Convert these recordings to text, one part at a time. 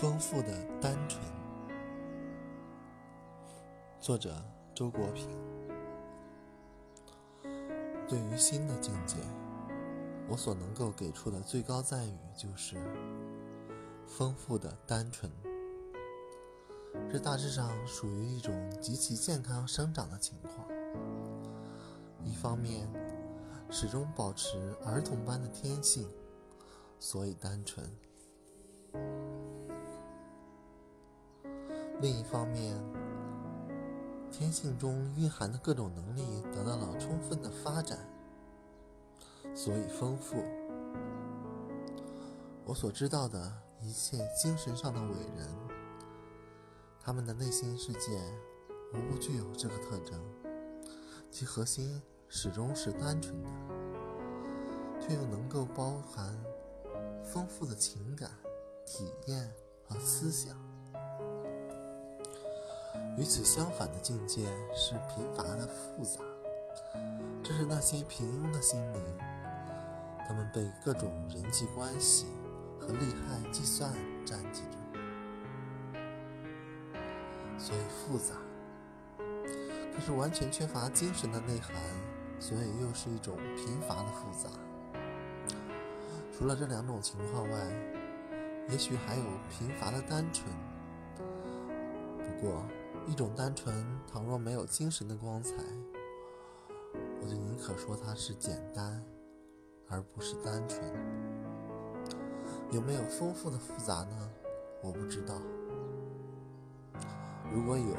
丰富的单纯，作者周国平。对于新的境界，我所能够给出的最高赞誉就是丰富的单纯。这大致上属于一种极其健康生长的情况。一方面，始终保持儿童般的天性，所以单纯；另一方面，天性中蕴含的各种能力得到了充分的发展，所以丰富。我所知道的一切精神上的伟人，他们的内心世界无不具有这个特征，其核心。始终是单纯的，却又能够包含丰富的情感、体验和思想。与此相反的境界是贫乏的复杂，这是那些平庸的心灵，他们被各种人际关系和利害计算占据着，所以复杂。可是完全缺乏精神的内涵。所以又是一种贫乏的复杂。除了这两种情况外，也许还有贫乏的单纯。不过，一种单纯，倘若没有精神的光彩，我就宁可说它是简单，而不是单纯。有没有丰富的复杂呢？我不知道。如果有，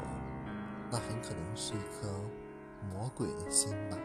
那很可能是一颗魔鬼的心吧。